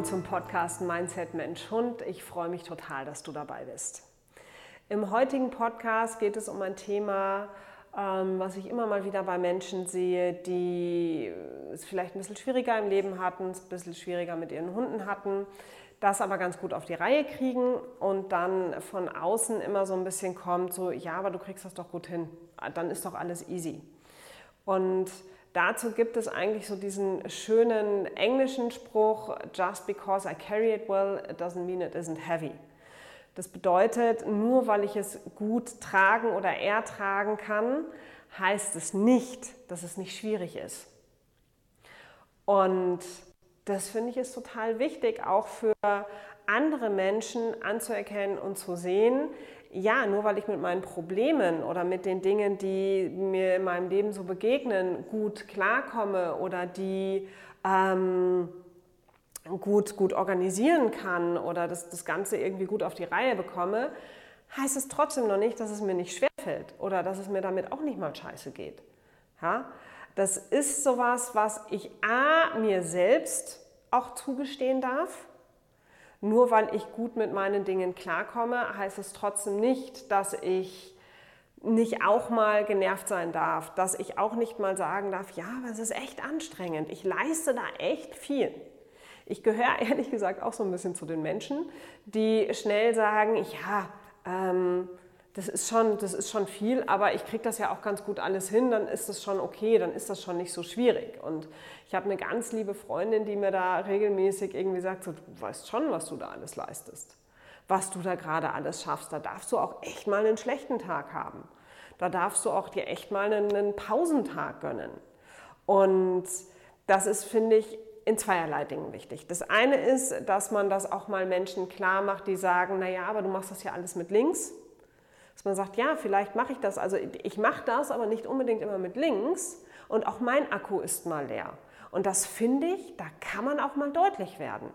willkommen zum Podcast Mindset Mensch Hund. Ich freue mich total, dass du dabei bist. Im heutigen Podcast geht es um ein Thema, ähm, was ich immer mal wieder bei Menschen sehe, die es vielleicht ein bisschen schwieriger im Leben hatten, es ein bisschen schwieriger mit ihren Hunden hatten, das aber ganz gut auf die Reihe kriegen und dann von außen immer so ein bisschen kommt, so, ja, aber du kriegst das doch gut hin, dann ist doch alles easy. Und dazu gibt es eigentlich so diesen schönen englischen Spruch, just because I carry it well, it doesn't mean it isn't heavy. Das bedeutet, nur weil ich es gut tragen oder ertragen kann, heißt es nicht, dass es nicht schwierig ist. Und das finde ich ist total wichtig, auch für andere Menschen anzuerkennen und zu sehen, ja, nur weil ich mit meinen Problemen oder mit den Dingen, die mir in meinem Leben so begegnen, gut klarkomme oder die ähm, gut, gut organisieren kann oder das, das Ganze irgendwie gut auf die Reihe bekomme, heißt es trotzdem noch nicht, dass es mir nicht schwerfällt oder dass es mir damit auch nicht mal scheiße geht. Ja? Das ist sowas, was ich A, mir selbst auch zugestehen darf. Nur weil ich gut mit meinen Dingen klarkomme, heißt es trotzdem nicht, dass ich nicht auch mal genervt sein darf, dass ich auch nicht mal sagen darf, ja, aber es ist echt anstrengend, ich leiste da echt viel. Ich gehöre ehrlich gesagt auch so ein bisschen zu den Menschen, die schnell sagen, ja, ähm, das ist, schon, das ist schon viel, aber ich kriege das ja auch ganz gut alles hin, dann ist das schon okay, dann ist das schon nicht so schwierig. Und ich habe eine ganz liebe Freundin, die mir da regelmäßig irgendwie sagt, so, du weißt schon, was du da alles leistest, was du da gerade alles schaffst. Da darfst du auch echt mal einen schlechten Tag haben. Da darfst du auch dir echt mal einen, Pausentag gönnen. Und das ist, finde ich, in zweierlei Dingen wichtig. Das eine ist, dass man das auch mal Menschen klar macht, die sagen, naja, aber du machst das ja alles mit links dass man sagt, ja, vielleicht mache ich das. Also ich mache das, aber nicht unbedingt immer mit links. Und auch mein Akku ist mal leer. Und das finde ich, da kann man auch mal deutlich werden.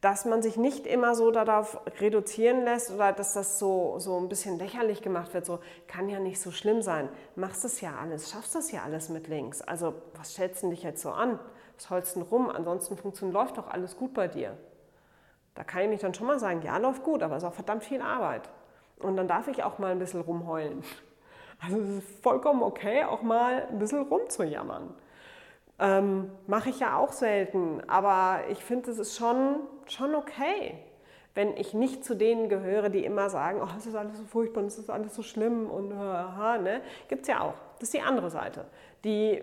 Dass man sich nicht immer so darauf reduzieren lässt oder dass das so, so ein bisschen lächerlich gemacht wird, so kann ja nicht so schlimm sein. Machst es ja alles, schaffst das ja alles mit links. Also was stellst du dich jetzt so an? Was holst du rum? Ansonsten funktioniert, läuft doch alles gut bei dir. Da kann ich mich dann schon mal sagen, ja, läuft gut, aber es ist auch verdammt viel Arbeit. Und dann darf ich auch mal ein bisschen rumheulen. Also es ist vollkommen okay, auch mal ein bisschen rumzujammern. Ähm, Mache ich ja auch selten, aber ich finde, es ist schon, schon okay, wenn ich nicht zu denen gehöre, die immer sagen, oh, es ist alles so furchtbar, es ist alles so schlimm und aha, ne? Gibt es ja auch. Das ist die andere Seite, die,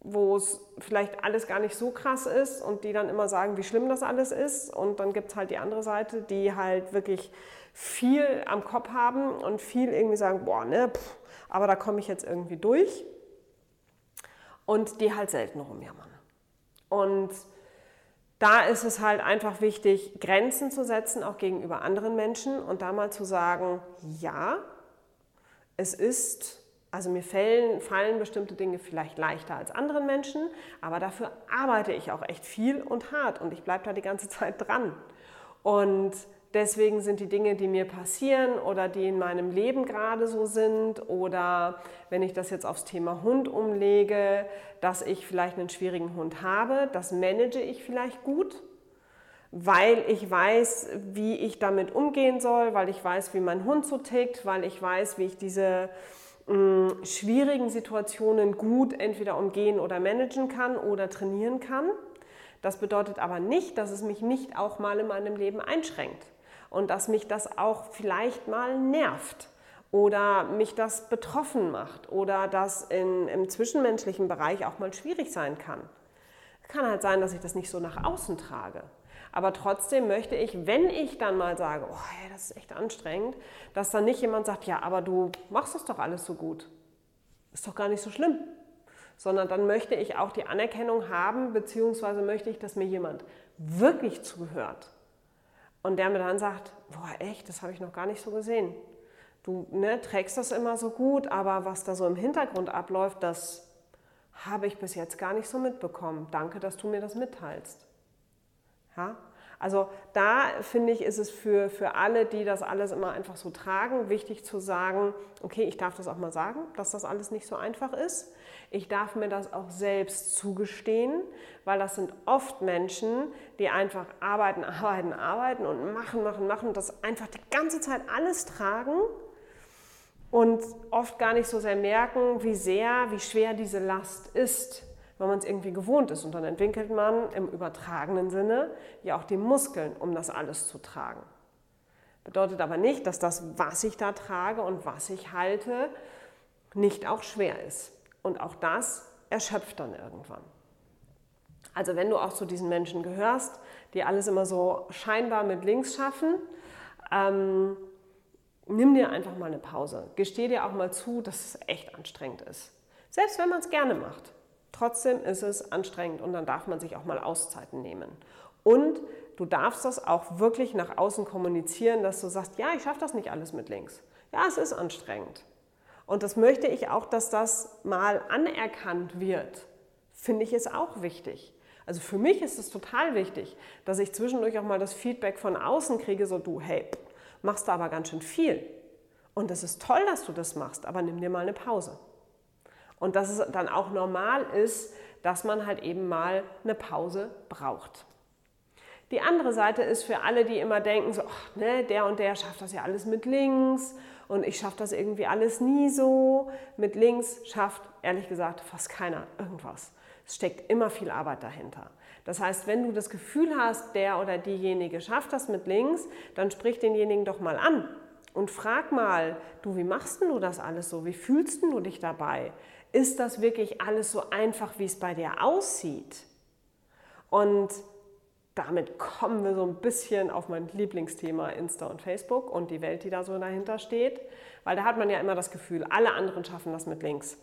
wo es vielleicht alles gar nicht so krass ist und die dann immer sagen, wie schlimm das alles ist. Und dann gibt es halt die andere Seite, die halt wirklich viel am Kopf haben und viel irgendwie sagen, boah, ne, pff, aber da komme ich jetzt irgendwie durch. Und die halt selten rumjammern. Und da ist es halt einfach wichtig, Grenzen zu setzen, auch gegenüber anderen Menschen und da mal zu sagen, ja, es ist, also mir fallen, fallen bestimmte Dinge vielleicht leichter als anderen Menschen, aber dafür arbeite ich auch echt viel und hart und ich bleibe da die ganze Zeit dran. Und Deswegen sind die Dinge, die mir passieren oder die in meinem Leben gerade so sind oder wenn ich das jetzt aufs Thema Hund umlege, dass ich vielleicht einen schwierigen Hund habe, das manage ich vielleicht gut, weil ich weiß, wie ich damit umgehen soll, weil ich weiß, wie mein Hund so tickt, weil ich weiß, wie ich diese schwierigen Situationen gut entweder umgehen oder managen kann oder trainieren kann. Das bedeutet aber nicht, dass es mich nicht auch mal in meinem Leben einschränkt und dass mich das auch vielleicht mal nervt oder mich das betroffen macht oder das in, im zwischenmenschlichen Bereich auch mal schwierig sein kann. Kann halt sein, dass ich das nicht so nach außen trage. Aber trotzdem möchte ich, wenn ich dann mal sage, oh, hey, das ist echt anstrengend, dass dann nicht jemand sagt, ja, aber du machst das doch alles so gut. Ist doch gar nicht so schlimm. Sondern dann möchte ich auch die Anerkennung haben, beziehungsweise möchte ich, dass mir jemand wirklich zuhört und der mir dann sagt, boah, echt, das habe ich noch gar nicht so gesehen. Du ne, trägst das immer so gut, aber was da so im Hintergrund abläuft, das habe ich bis jetzt gar nicht so mitbekommen. Danke, dass du mir das mitteilst. Ja? Also da finde ich, ist es für, für alle, die das alles immer einfach so tragen, wichtig zu sagen, okay, ich darf das auch mal sagen, dass das alles nicht so einfach ist. Ich darf mir das auch selbst zugestehen, weil das sind oft Menschen, die einfach arbeiten, arbeiten, arbeiten und machen, machen, machen, das einfach die ganze Zeit alles tragen und oft gar nicht so sehr merken, wie sehr, wie schwer diese Last ist weil man es irgendwie gewohnt ist. Und dann entwickelt man im übertragenen Sinne ja auch die Muskeln, um das alles zu tragen. Bedeutet aber nicht, dass das, was ich da trage und was ich halte, nicht auch schwer ist. Und auch das erschöpft dann irgendwann. Also wenn du auch zu diesen Menschen gehörst, die alles immer so scheinbar mit links schaffen, ähm, nimm dir einfach mal eine Pause. Gesteh dir auch mal zu, dass es echt anstrengend ist. Selbst wenn man es gerne macht. Trotzdem ist es anstrengend und dann darf man sich auch mal Auszeiten nehmen. Und du darfst das auch wirklich nach außen kommunizieren, dass du sagst, ja, ich schaffe das nicht alles mit links. Ja, es ist anstrengend. Und das möchte ich auch, dass das mal anerkannt wird. Finde ich es auch wichtig. Also für mich ist es total wichtig, dass ich zwischendurch auch mal das Feedback von außen kriege, so du, hey, machst du aber ganz schön viel. Und es ist toll, dass du das machst, aber nimm dir mal eine Pause. Und dass es dann auch normal ist, dass man halt eben mal eine Pause braucht. Die andere Seite ist für alle, die immer denken, so, ach, ne, der und der schafft das ja alles mit links und ich schaffe das irgendwie alles nie so. Mit links schafft, ehrlich gesagt, fast keiner irgendwas. Es steckt immer viel Arbeit dahinter. Das heißt, wenn du das Gefühl hast, der oder diejenige schafft das mit links, dann sprich denjenigen doch mal an und frag mal, du, wie machst du das alles so? Wie fühlst du dich dabei? Ist das wirklich alles so einfach, wie es bei dir aussieht? Und damit kommen wir so ein bisschen auf mein Lieblingsthema Insta und Facebook und die Welt, die da so dahinter steht. Weil da hat man ja immer das Gefühl, alle anderen schaffen das mit links.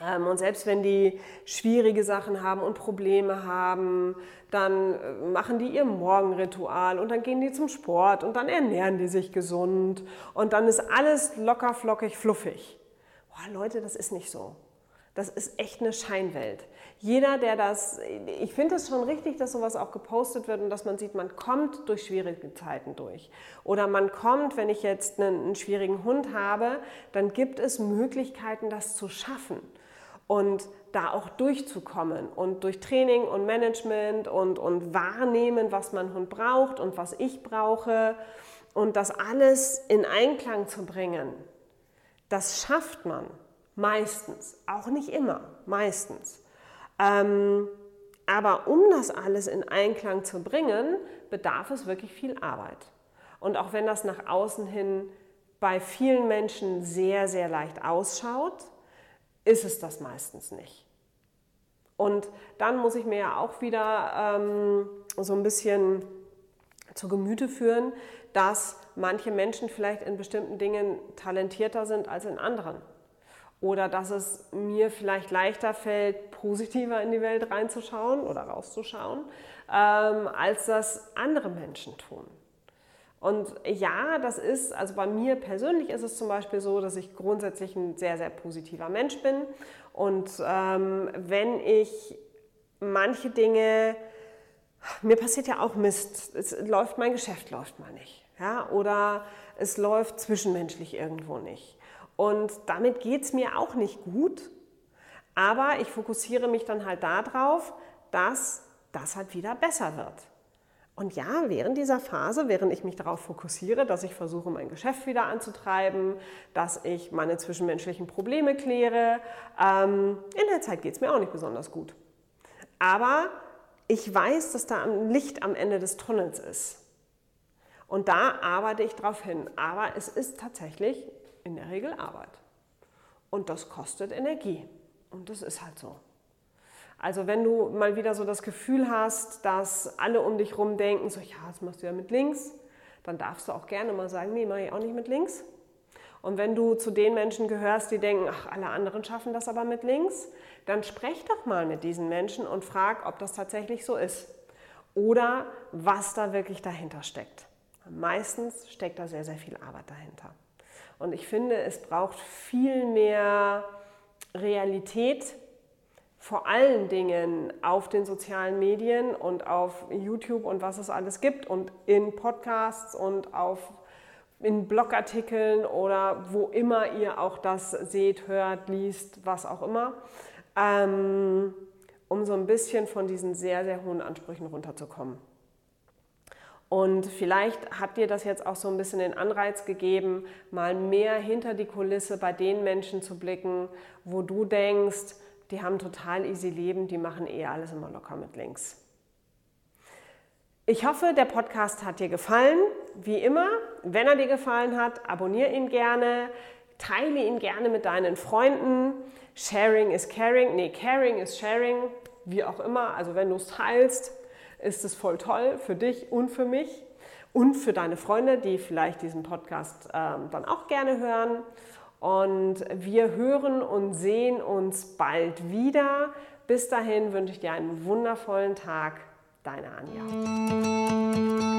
Ähm, und selbst wenn die schwierige Sachen haben und Probleme haben, dann äh, machen die ihr Morgenritual und dann gehen die zum Sport und dann ernähren die sich gesund und dann ist alles locker, flockig, fluffig boah, Leute, das ist nicht so. Das ist echt eine Scheinwelt. Jeder, der das, ich finde es schon richtig, dass sowas auch gepostet wird und dass man sieht, man kommt durch schwierige Zeiten durch. Oder man kommt, wenn ich jetzt einen, einen schwierigen Hund habe, dann gibt es Möglichkeiten, das zu schaffen und da auch durchzukommen und durch Training und Management und, und wahrnehmen, was mein Hund braucht und was ich brauche und das alles in Einklang zu bringen das schafft man meistens, auch nicht immer, meistens. Ähm, aber um das alles in Einklang zu bringen, bedarf es wirklich viel Arbeit. Und auch wenn das nach außen hin bei vielen Menschen sehr, sehr leicht ausschaut, ist es das meistens nicht. Und dann muss ich mir ja auch wieder ähm, so ein bisschen zu Gemüte führen, dass manche Menschen vielleicht in bestimmten Dingen talentierter sind als in anderen. Oder dass es mir vielleicht leichter fällt, positiver in die Welt reinzuschauen oder rauszuschauen, ähm, als das andere Menschen tun. Und ja, das ist, also bei mir persönlich ist es zum Beispiel so, dass ich grundsätzlich ein sehr, sehr positiver Mensch bin. Und ähm, wenn ich manche Dinge, mir passiert ja auch Mist, es läuft, mein Geschäft läuft mal nicht ja, oder es läuft zwischenmenschlich irgendwo nicht. Und damit geht es mir auch nicht gut, aber ich fokussiere mich dann halt darauf, dass das halt wieder besser wird. Und ja, während dieser Phase, während ich mich darauf fokussiere, dass ich versuche, mein Geschäft wieder anzutreiben, dass ich meine zwischenmenschlichen Probleme kläre, ähm, in der Zeit geht es mir auch nicht besonders gut. Aber ich weiß, dass da ein Licht am Ende des Tunnels ist. Und da arbeite ich darauf hin. Aber es ist tatsächlich in der Regel Arbeit. Und das kostet Energie. Und das ist halt so. Also wenn du mal wieder so das Gefühl hast, dass alle um dich rum denken, so ja, das machst du ja mit links, dann darfst du auch gerne mal sagen, nee, mache ich auch nicht mit links. Und wenn du zu den Menschen gehörst, die denken, ach, alle anderen schaffen das aber mit links, dann sprech doch mal mit diesen Menschen und frag, ob das tatsächlich so ist. Oder was da wirklich dahinter steckt. Meistens steckt da sehr, sehr viel Arbeit dahinter. Und ich finde, es braucht viel mehr Realität vor allen Dingen auf den sozialen Medien und auf YouTube und was es alles gibt und in Podcasts und auf in Blogartikeln oder wo immer ihr auch das seht, hört, liest, was auch immer, ähm, um so ein bisschen von diesen sehr, sehr hohen Ansprüchen runterzukommen. Und vielleicht hat dir das jetzt auch so ein bisschen den Anreiz gegeben, mal mehr hinter die Kulisse bei den Menschen zu blicken, wo du denkst, die haben total easy Leben, die machen eh alles immer locker mit links. Ich hoffe, der Podcast hat dir gefallen. Wie immer, wenn er dir gefallen hat, abonniere ihn gerne, teile ihn gerne mit deinen Freunden. Sharing is caring, nee, caring is sharing, wie auch immer. Also wenn du es teilst, ist es voll toll für dich und für mich und für deine Freunde, die vielleicht diesen Podcast ähm, dann auch gerne hören. Und wir hören und sehen uns bald wieder. Bis dahin wünsche ich dir einen wundervollen Tag. Deine Anja.